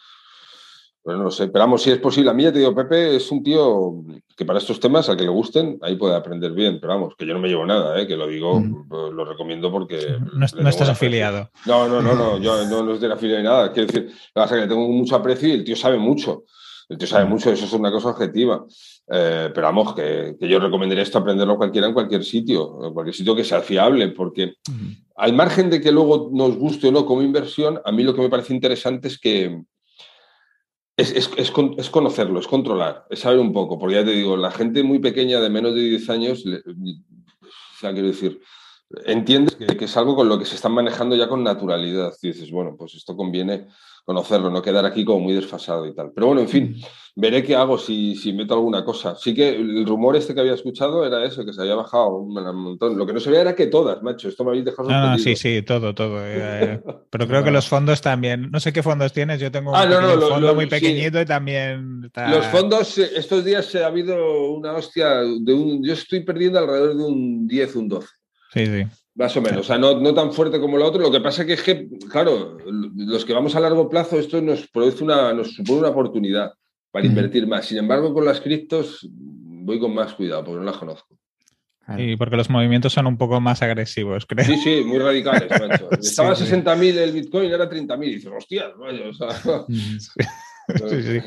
no sé, pero vamos, si es posible. A mí ya te digo, Pepe es un tío que para estos temas, al que le gusten, ahí puede aprender bien. Pero vamos, que yo no me llevo nada, ¿eh? que lo digo, lo recomiendo porque. No, estás afiliado. No, no, no, no, yo no, estoy afiliado ni nada. Quiero decir, que le tengo mucho aprecio y el tío sabe mucho. El tío sabe mucho, eso es una cosa objetiva. Eh, pero vamos, que, yo recomendaría esto aprenderlo cualquiera en cualquier sitio, en cualquier sitio que sea fiable, porque al margen de que luego nos guste o no como inversión, a mí lo que me parece interesante es que es, conocerlo, es controlar, es saber un poco, porque ya te digo, la gente muy pequeña de menos de 10 años, o sea, quiero decir, entiendes que, es algo con lo que se están manejando ya con naturalidad. Y dices, bueno, pues esto conviene conocerlo, no quedar aquí como muy desfasado y tal. Pero bueno, en fin, veré qué hago si, si meto alguna cosa. Sí que el rumor este que había escuchado era eso, que se había bajado un montón. Lo que no se veía era que todas, macho. Esto me habéis dejado no, sí, sí, todo, todo. Eh, pero creo que los fondos también. No sé qué fondos tienes. Yo tengo un ah, fondo muy pequeñito y también. Los fondos, eh, estos días se ha habido una hostia de un. Yo estoy perdiendo alrededor de un 10, un 12. Sí, sí. Más o menos, o sea, no, no, tan fuerte como lo otro. Lo que pasa que es que, claro, los que vamos a largo plazo, esto nos produce una, nos supone una oportunidad para invertir más. Sin embargo, con las criptos voy con más cuidado porque no las conozco. Y porque los movimientos son un poco más agresivos, creo. Sí, sí, muy radicales, macho. Estaba a 60.000 el Bitcoin, ahora 30.000. Y dices, hostia, vaya, o sea... sí, sí.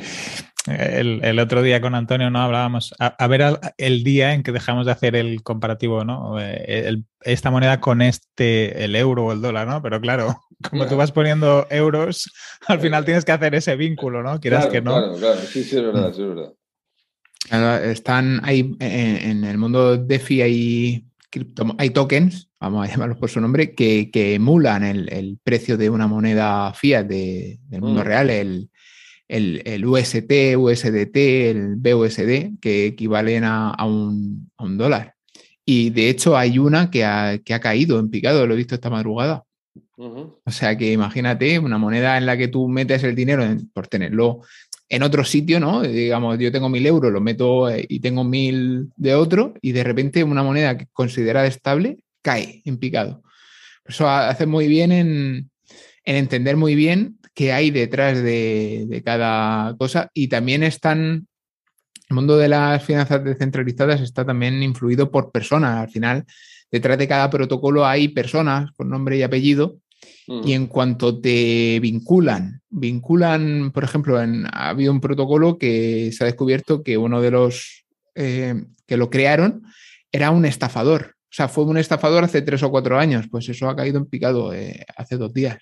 El, otro día con Antonio no hablábamos, a, ver el día en que dejamos de hacer el comparativo, ¿no? Eh, esta moneda con este, el euro o el dólar, ¿no? Pero claro, como tú vas poniendo euros, al final tienes que hacer ese vínculo, ¿no? Quieras que no. Claro, claro, sí, sí, es verdad, sí, es verdad. están ahí en, el mundo DeFi hay, hay tokens, vamos a llamarlos por su nombre, que, emulan el, precio de una moneda fiat del mundo mm. real, el, el, UST, USDT, el BUSD, que equivalen a, un, dólar. Y de hecho hay una que ha, caído en picado, lo he visto esta madrugada. O sea que imagínate una moneda en la que tú metes el dinero por tenerlo en otro sitio, ¿no? Digamos, yo tengo mil euros, lo meto eh, y tengo mil de otro, y de repente una moneda que considerada estable cae en picado. Eso hace muy bien en, en entender muy bien qué hay detrás de, cada cosa y también están el mundo de las finanzas descentralizadas está también influido por personas. Al final, detrás de cada protocolo hay personas con nombre y apellido. Y en cuanto te vinculan, vinculan, por ejemplo, en, ha habido un protocolo que se ha descubierto que uno de los eh, que lo crearon era un estafador. O sea, fue un estafador hace tres o cuatro años. Pues eso ha caído en picado eh, hace dos días.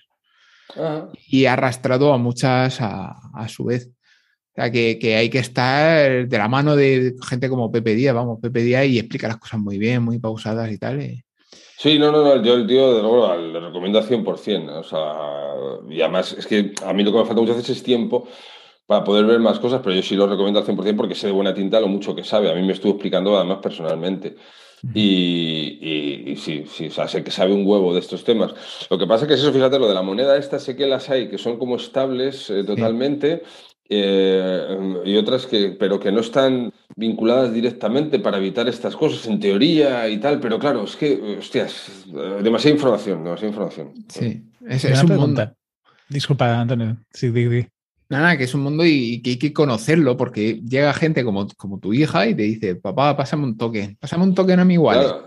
Y ha arrastrado a muchas a, su vez. O sea, que, hay que estar de la mano de gente como Pepe Díaz, vamos, Pepe Díaz y explica las cosas muy bien, muy pausadas y tal. Eh. Sí, no, no, no, yo el tío, de luego, le recomiendo al 100%. O sea, y además es que a mí lo que me falta muchas veces es tiempo para poder ver más cosas, pero yo sí lo recomiendo al 100% porque sé de buena tinta lo mucho que sabe. A mí me estuvo explicando además personalmente. Y, sí, sí, o sea, sé que sabe un huevo de estos temas. Lo que pasa es que eso, fíjate, lo de la moneda esta, sé que las hay que son como estables eh, totalmente. Eh, y otras que, pero que no están vinculadas directamente para evitar estas cosas en teoría y tal, pero claro, es que, hostias, demasiada información, demasiada información. Sí, es, es un mundo. Disculpa, Antonio. Sí, di, di. Nada, que es un mundo y, que hay que conocerlo porque llega gente como, como tu hija y te dice, papá, pásame un token, pásame un token a mi igual.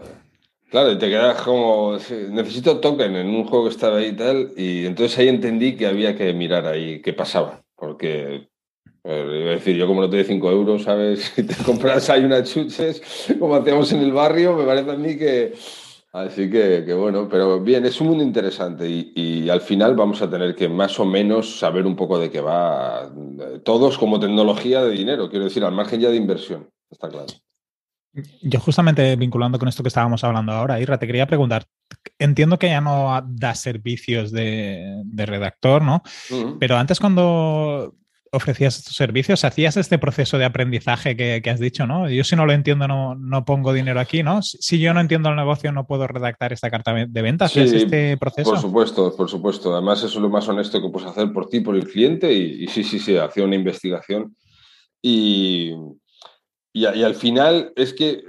Claro. y te quedas como, necesito token en un juego que estaba ahí y tal, y entonces ahí entendí que había que mirar ahí qué pasaba, porque iba a decir, yo como no te doy 5 euros, ¿sabes? Si te compras ahí unas chuches, como hacíamos en el barrio, me parece a mí que, Así que, bueno, pero bien, es un mundo interesante y, al final vamos a tener que más o menos saber un poco de qué va todos como tecnología de dinero, quiero decir, al margen ya de inversión, está claro. Yo justamente vinculando con esto que estábamos hablando ahora, Irra, te quería preguntar, entiendo que ya no da servicios de, redactor, ¿no? Pero antes cuando ofrecías estos servicios, hacías este proceso de aprendizaje que, has dicho, ¿no? Yo si no lo entiendo no, pongo dinero aquí, ¿no? Si yo no entiendo el negocio no puedo redactar esta carta de ventas. ¿Es este proceso? Por supuesto, por supuesto. Además eso es lo más honesto que puedes hacer por ti, por el cliente y, sí, sí, sí, hacía una investigación y, y, al final es que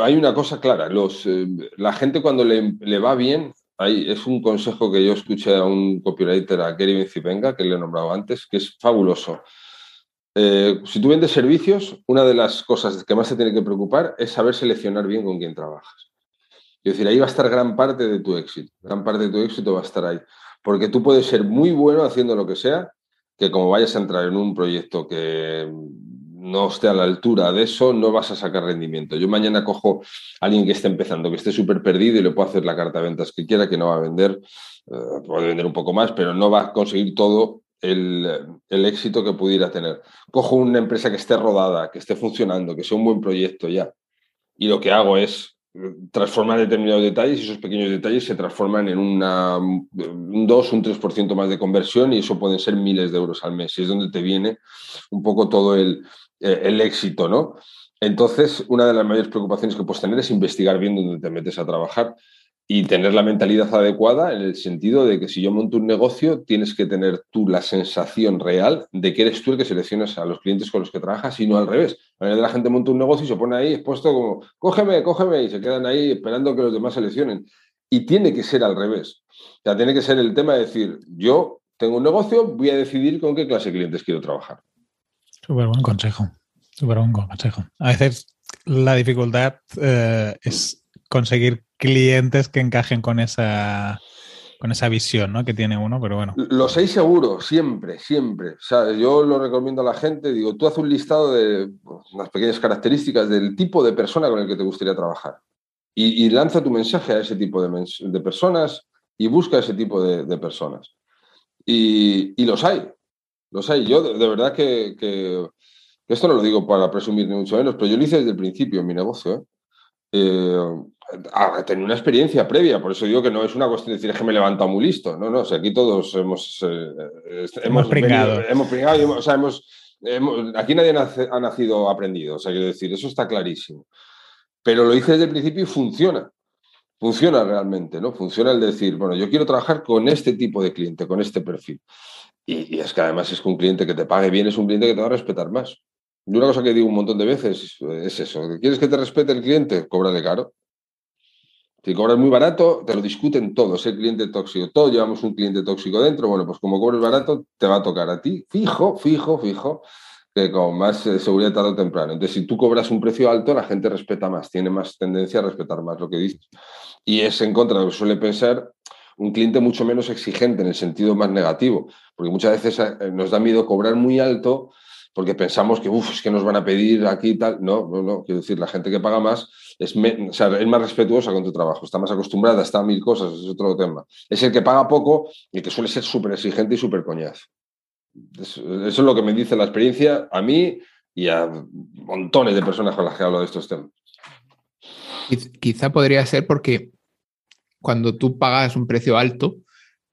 hay una cosa clara, los, eh, la gente cuando le, le va bien es un consejo que yo escuché a un copywriter, a Gary Bencivenga, que le he nombrado antes, que es fabuloso. Eh, si tú vendes servicios, una de las cosas que más te tiene que preocupar es saber seleccionar bien con quién trabajas. Es decir, ahí va a estar gran parte de tu éxito. Gran parte de tu éxito va a estar ahí. Porque tú puedes ser muy bueno haciendo lo que sea, que como vayas a entrar en un proyecto que no esté a la altura de eso, no vas a sacar rendimiento. Yo mañana cojo a alguien que esté empezando, que esté súper perdido y le puedo hacer la carta de ventas que quiera, que no va a vender, eh, puede vender un poco más, pero no va a conseguir todo el, el, éxito que pudiera tener. Cojo una empresa que esté rodada, que esté funcionando, que sea un buen proyecto ya. Y lo que hago es eh, transformar determinados detalles y esos pequeños detalles se transforman en una, un 2, un 3% más de conversión y eso pueden ser miles de euros al mes. Y es donde te viene un poco todo el, eh, el éxito, ¿no? Entonces, una de las mayores preocupaciones que puedes tener es investigar bien dónde te metes a trabajar y tener la mentalidad adecuada en el sentido de que si yo monto un negocio, tienes que tener tú la sensación real de que eres tú el que seleccionas a los clientes con los que trabajas y no al revés. La mayoría de la gente monta un negocio y se pone ahí expuesto como, cógeme, cógeme, y se quedan ahí esperando que los demás seleccionen. Y tiene que ser al revés. O sea, tiene que ser el tema de decir, yo tengo un negocio, voy a decidir con qué clase de clientes quiero trabajar. Súper buen consejo. Súper buen consejo. A veces la dificultad eh, es conseguir clientes que encajen con esa, con esa visión ¿no? que tiene uno, pero bueno. Lo sé seguro, siempre, siempre. O sea, yo lo recomiendo a la gente, digo, tú haz un listado de unas pequeñas características del tipo de persona con el que te gustaría trabajar. Y, lanza tu mensaje a ese tipo de, de, personas y busca ese tipo de, personas. Y, y, los hay, los hay. Yo de, verdad que, esto no lo digo para presumir ni mucho menos, pero yo lo hice desde el principio en mi negocio. ¿eh? Eh, tenía una experiencia previa, por eso digo que no es una cuestión de decir que me he levantado muy listo. No, no, o sea, aquí todos hemos. Eh, hemos, pringado. hemos pringado, o sea, hemos, aquí nadie ha nacido aprendido, o sea, quiero decir, eso está clarísimo. Pero lo hice desde el principio y funciona. Funciona realmente, ¿no? Funciona el decir, bueno, yo quiero trabajar con este tipo de cliente, con este perfil. Y, es que además es que un cliente que te pague bien es un cliente que te va a respetar más. Y una cosa que digo un montón de veces es eso. ¿Quieres que te respete el cliente? Cóbrale caro. Si cobras muy barato, te lo discuten todos, el cliente tóxico. Todos llevamos un cliente tóxico dentro. Bueno, pues como cobres barato, te va a tocar a ti, fijo, fijo, fijo, que con más eh, seguridad tarde o temprano. Entonces, si tú cobras un precio alto, la gente respeta más, tiene más tendencia a respetar más lo que dices. Y es en contra de lo que suele pensar un cliente mucho menos exigente en el sentido más negativo, porque muchas veces eh, nos da miedo cobrar muy alto porque pensamos que, es que nos van a pedir aquí y tal. No, no, no. Quiero decir, la gente que paga más es, más respetuosa con tu trabajo, está más acostumbrada, está a mil cosas, es otro tema. Es el que paga poco y que suele ser súper exigente y súper coñaz. Eso, es lo que me dice la experiencia a mí y a montones de personas con las que hablo de estos temas. Quizá podría ser porque cuando tú pagas un precio alto,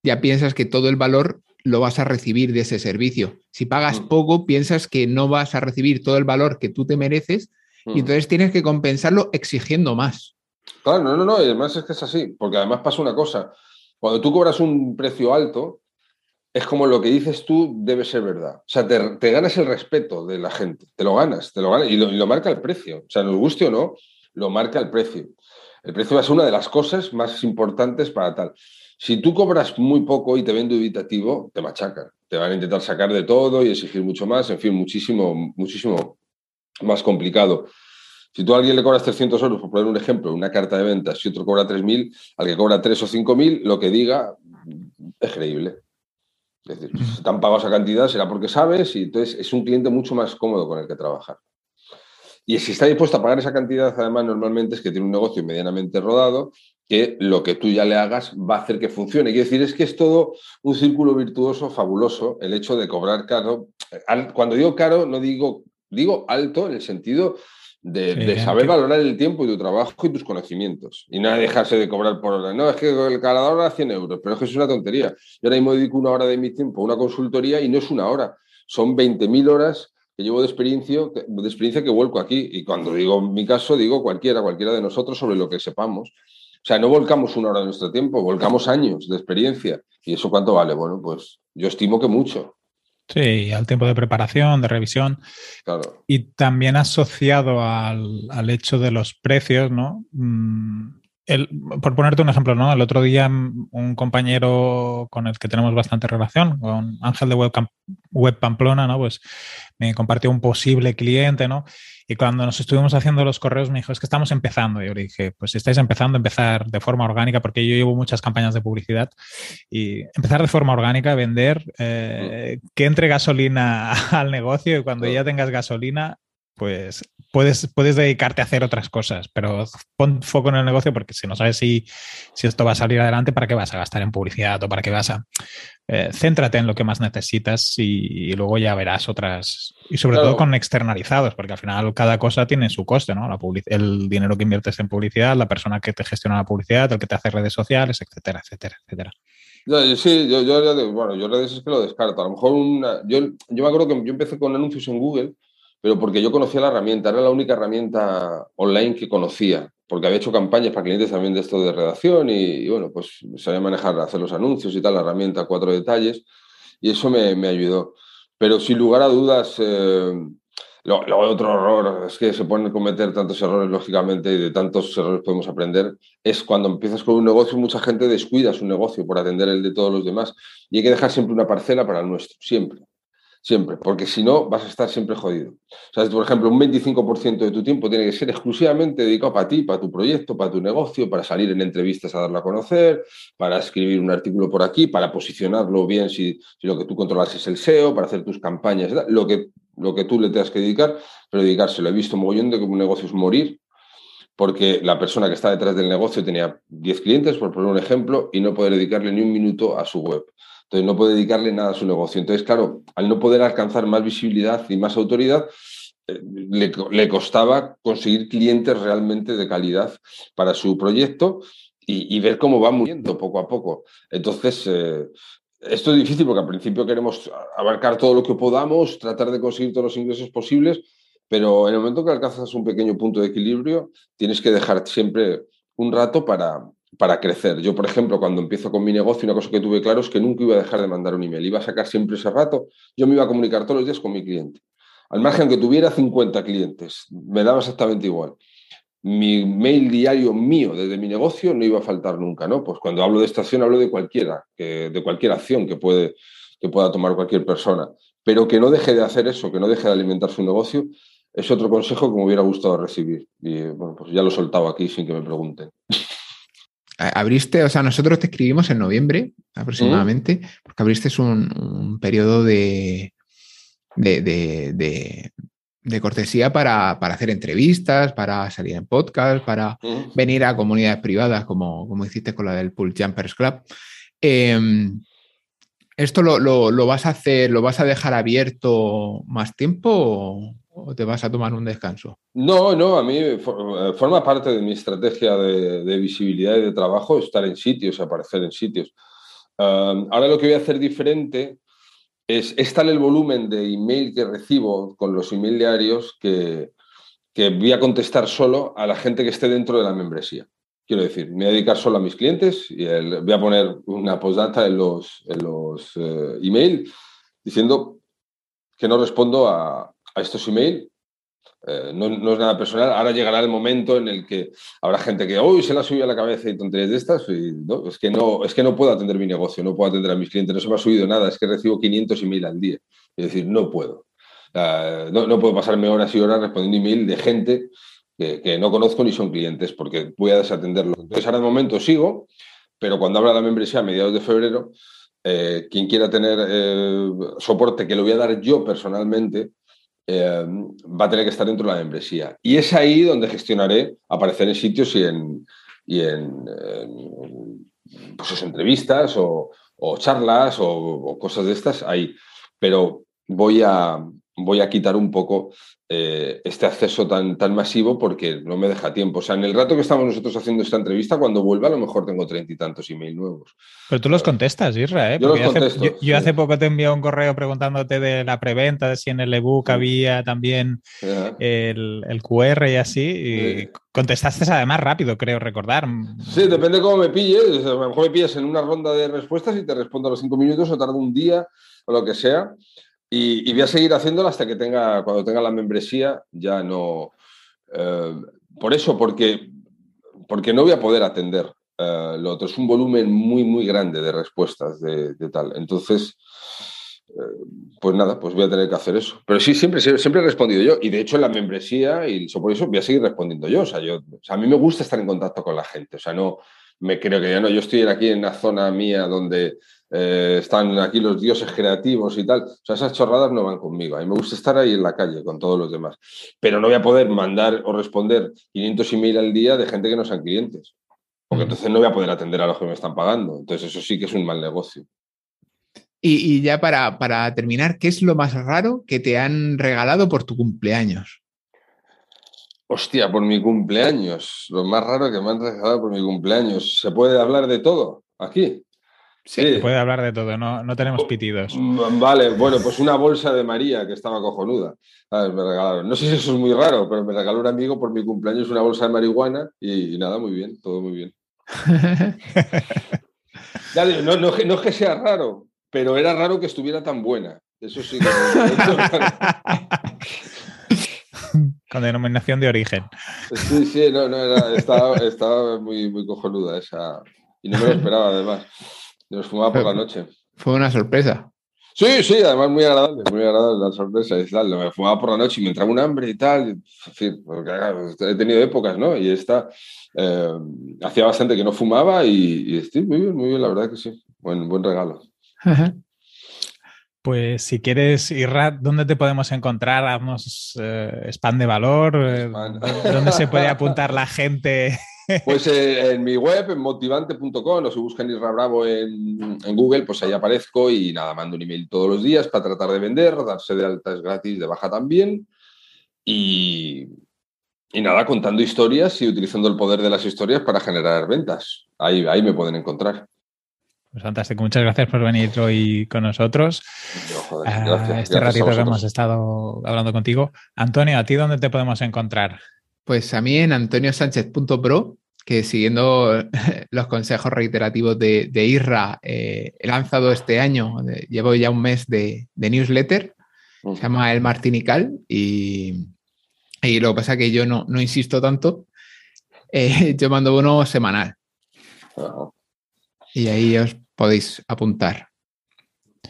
ya piensas que todo el valor lo vas a recibir de ese servicio. Si pagas mm. poco, piensas que no vas a recibir todo el valor que tú te mereces y mm. entonces tienes que compensarlo exigiendo más. Claro, no, no, no, además es que es así, porque además pasa una cosa, cuando tú cobras un precio alto, es como lo que dices tú debe ser verdad. O sea, te, ganas el respeto de la gente, te lo ganas, te lo ganas y lo, marca el precio. O sea, nos guste o no, lo marca el precio. El precio ser una de las cosas más importantes para tal. Si tú cobras muy poco y te ven dubitativo, te machacan. Te van a intentar sacar de todo y exigir mucho más. En fin, muchísimo, muchísimo más complicado. Si tú a alguien le cobras 300 euros, por poner un ejemplo, una carta de ventas, y otro cobra 3.000, al que cobra 3 o 5.000, lo que diga es creíble. Es decir, si te han pagado cantidad será porque sabes y entonces es un cliente mucho más cómodo con el que trabajar. Y si está dispuesto a pagar esa cantidad, además, normalmente es que tiene un negocio medianamente rodado, que lo que tú ya le hagas va a hacer que funcione. Quiero decir, es que es todo un círculo virtuoso fabuloso el hecho de cobrar caro. Cuando digo caro, no digo, digo alto en el sentido de, saber valorar el tiempo y tu trabajo y tus conocimientos. Y no dejarse de cobrar por hora. No, es que el cada hora 100 euros, pero es que es una tontería. Yo ahora mismo dedico una hora de mi tiempo a una consultoría y no es una hora, son 20.000 horas que llevo de experiencia, de experiencia que vuelco aquí. Y cuando digo mi caso, digo cualquiera, cualquiera de nosotros sobre lo que sepamos. O sea, no volcamos una hora de nuestro tiempo, volcamos años de experiencia. ¿Y eso cuánto vale? Bueno, pues yo estimo que mucho. Sí, al tiempo de preparación, de revisión. Claro. Y también asociado al, al hecho de los precios, ¿no? Mm, por ponerte un ejemplo, ¿no? El otro día un compañero con el que tenemos bastante relación, con Ángel de Web, Pamplona, ¿no? Pues me compartió un posible cliente, ¿no? Y cuando nos estuvimos haciendo los correos me dijo, es que estamos empezando. Y yo le dije, pues si estáis empezando, empezar de forma orgánica, porque yo llevo muchas campañas de publicidad, y empezar de forma orgánica, vender, eh, mm. que entre gasolina al negocio y cuando ya tengas gasolina, pues puedes, puedes dedicarte a hacer otras cosas, pero pon foco en el negocio porque si no sabes si, si esto va a salir adelante, ¿para qué vas a gastar en publicidad o para qué vas a... Eh, céntrate en lo que más necesitas y, luego ya verás otras... Y sobre todo con externalizados, porque al final cada cosa tiene su coste, ¿no? La el dinero que inviertes en publicidad, la persona que te gestiona la publicidad, el que te hace redes sociales, etcétera, etcétera, etcétera. Sí, yo, yo, bueno, yo redes es que lo descarto. A lo mejor una, yo, yo me acuerdo que yo empecé con anuncios en Google pero porque yo conocía la herramienta, era la única herramienta online que conocía, porque había hecho campañas para clientes también de esto de redacción y, bueno, pues sabía manejar, hacer los anuncios y tal, la herramienta cuatro detalles, y eso me, me ayudó. Pero sin lugar a dudas, eh, luego otro error, es que se pueden cometer tantos errores, lógicamente, y de tantos errores podemos aprender, es cuando empiezas con un negocio, mucha gente descuida su negocio por atender el de todos los demás, y hay que dejar siempre una parcela para el nuestro, siempre. Siempre, porque si no vas a estar siempre jodido. O sea, por ejemplo, un 25% de tu tiempo tiene que ser exclusivamente dedicado para ti, para tu proyecto, para tu negocio, para salir en entrevistas a darlo a conocer, para escribir un artículo por aquí, para posicionarlo bien si, lo que tú controlas es el SEO, para hacer tus campañas, lo que, lo que tú le tengas que dedicar, pero dedicárselo. He visto mogollón de que un negocio es morir, porque la persona que está detrás del negocio tenía 10 clientes, por poner un ejemplo, y no poder dedicarle ni un minuto a su web. Entonces no puede dedicarle nada a su negocio. Entonces, claro, al no poder alcanzar más visibilidad y más autoridad, eh, le, costaba conseguir clientes realmente de calidad para su proyecto y, ver cómo va muriendo poco a poco. Entonces, eh, esto es difícil porque al principio queremos abarcar todo lo que podamos, tratar de conseguir todos los ingresos posibles, pero en el momento que alcanzas un pequeño punto de equilibrio, tienes que dejar siempre un rato para, para crecer. Yo, por ejemplo, cuando empiezo con mi negocio, una cosa que tuve claro es que nunca iba a dejar de mandar un email. Iba a sacar siempre ese rato. Yo me iba a comunicar todos los días con mi cliente. Al margen que tuviera 50 clientes, me daba exactamente igual. Mi mail diario mío desde mi negocio no iba a faltar nunca, ¿no? Pues cuando hablo de esta acción hablo de cualquiera, de cualquier acción que puede, que pueda tomar cualquier persona, pero que no deje de hacer eso, que no deje de alimentar su negocio, es otro consejo que me hubiera gustado recibir. Y bueno, pues ya lo he soltado aquí sin que me pregunten. Abriste, o sea, nosotros te escribimos en noviembre aproximadamente, porque abriste un, periodo de, de, cortesía para, hacer entrevistas, para salir en podcast, para venir a comunidades privadas, como, como hiciste con la del Pool Jumpers Club. Em, ¿Esto lo, vas a hacer, lo vas a dejar abierto más tiempo o, te vas a tomar un descanso? No, no, a mí eh, forma parte de mi estrategia de, visibilidad y de trabajo estar en sitios, aparecer en sitios. ahora lo que voy a hacer diferente es, es tal el volumen de email que recibo con los email diarios que, que voy a contestar solo a la gente que esté dentro de la membresía. Quiero decir, me voy a dedicar solo a mis clientes y voy a poner una postdata en los, en los eh, email diciendo que no respondo a, estos email. Eh, no, es nada personal. Ahora llegará el momento en el que habrá gente que hoy se la subido a la cabeza y tonterías de estas. ¿no? Es, que no, es que no puedo atender mi negocio, no puedo atender a mis clientes, no se me ha subido nada. Es que recibo 500 email al día. Es decir, no puedo. no, no, puedo pasarme horas y horas respondiendo email de gente que, no conozco ni son clientes porque voy a desatenderlo. Entonces, ahora de momento sigo, pero cuando abra la membresía a mediados de febrero, eh, quien quiera tener eh, soporte, que lo voy a dar yo personalmente, eh, va a tener que estar dentro de la membresía. Y es ahí donde gestionaré aparecer en sitios y en, y en, pues entrevistas o, charlas o, o, cosas de estas ahí. Pero voy a, voy a quitar un poco eh, este acceso tan, tan masivo porque no me deja tiempo. O sea, en el rato que estamos nosotros haciendo esta entrevista, cuando vuelva, a lo mejor tengo treinta y tantos email nuevos. Pero tú los contestas, Isra, ¿eh? Yo, hace, yo, hace, poco te envié un correo preguntándote de la preventa, de si en el ebook había también el, el, QR y así. Y contestaste además rápido, creo recordar. Sí, depende cómo me pilles. A lo mejor me pillas en una ronda de respuestas y te respondo a los cinco minutos o tardo un día o lo que sea. Y, voy a seguir haciéndolo hasta que tenga, cuando tenga la membresía, ya no. Eh, por eso, porque, porque no voy a poder atender eh, lo otro. Es un volumen muy, muy grande de respuestas de, tal. Entonces, eh, pues nada, pues voy a tener que hacer eso. Pero sí, siempre, siempre he respondido yo. Y de hecho, en la membresía, y por eso voy a seguir respondiendo yo. O sea, yo, o sea, a mí me gusta estar en contacto con la gente. O sea, no me creo que ya no. Yo estoy aquí en una zona mía donde eh, están aquí los dioses creativos y tal. O sea, esas chorradas no van conmigo. A mí me gusta estar ahí en la calle con todos los demás. Pero no voy a poder mandar o responder 500 email al día de gente que no sean clientes. Porque entonces no voy a poder atender a los que me están pagando. Entonces eso sí que es un mal negocio. Y, ya para, para terminar, ¿qué es lo más raro que te han regalado por tu cumpleaños? Hostia, por mi cumpleaños. Lo más raro que me han regalado por mi cumpleaños. ¿Se puede hablar de todo aquí? Sí. Se puede hablar de todo, no, no tenemos pitidos. Mm, vale, bueno, pues una bolsa de María que estaba cojonuda. Me regalaron. No sé si eso es muy raro, pero me regaló un amigo por mi cumpleaños una bolsa de marihuana y, nada, muy bien, todo muy bien. no, no, no, es que sea raro, pero era raro que estuviera tan buena. Eso sí que. Con denominación de origen. Sí, sí, no, no, era, estaba, estaba muy, muy cojonuda esa. Y no me lo esperaba, además. Nos fumaba por la noche. Fue una sorpresa. Sí, sí, además muy agradable, muy agradable la sorpresa y tal. Me fumaba por la noche y me entraba un hambre y tal. En fin, porque he tenido épocas, ¿no? Y esta eh, hacía bastante que no fumaba y, estoy muy bien, muy bien, la verdad que sí. Buen, buen regalo. Pues si quieres, Irrat, ¿dónde te podemos encontrar? Haznos eh, spam de valor. Eh, ¿Dónde se puede apuntar la gente pues eh, en mi web, en motivante.com, o si buscan Isra Bravo en, Google, pues ahí aparezco y nada, mando un email todos los días para tratar de vender, darse de alta es gratis, de baja también. Y, y nada, contando historias y utilizando el poder de las historias para generar ventas. Ahí, ahí me pueden encontrar. Pues fantástico, muchas gracias por venir hoy con nosotros. Ah, este ratito que hemos estado hablando contigo. Antonio, ¿a ti dónde te podemos encontrar? Pues a mí en antoniosánchez.pro, que siguiendo los consejos reiterativos de, Irra, eh, he lanzado este año, llevo ya un mes de, newsletter, se llama El Martinical, y, lo que pasa es que yo no, insisto tanto, eh, yo mando uno semanal. Y ahí os podéis apuntar.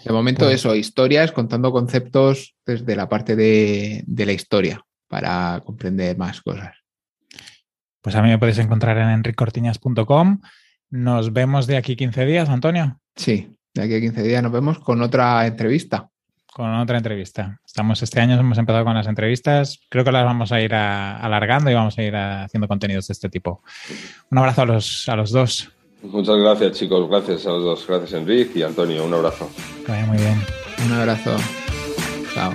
De momento Pues- eso, historias contando conceptos desde la parte de, de la historia para comprender más cosas. Pues a mí me podéis encontrar en enricortiñas.com. Nos vemos de aquí 15 días, Antonio, Sí, de aquí a 15 días nos vemos con otra entrevista. con otra entrevista. Estamos este año, hemos empezado con las entrevistas. Creo que las vamos a ir a- alargando y vamos a ir a- haciendo contenidos de este tipo. Un abrazo a los, a los dos. Muchas gracias, chicos. Gracias a los dos. Gracias, Enrique y Antonio. Un abrazo. Que vaya muy bien. Un abrazo. Chao.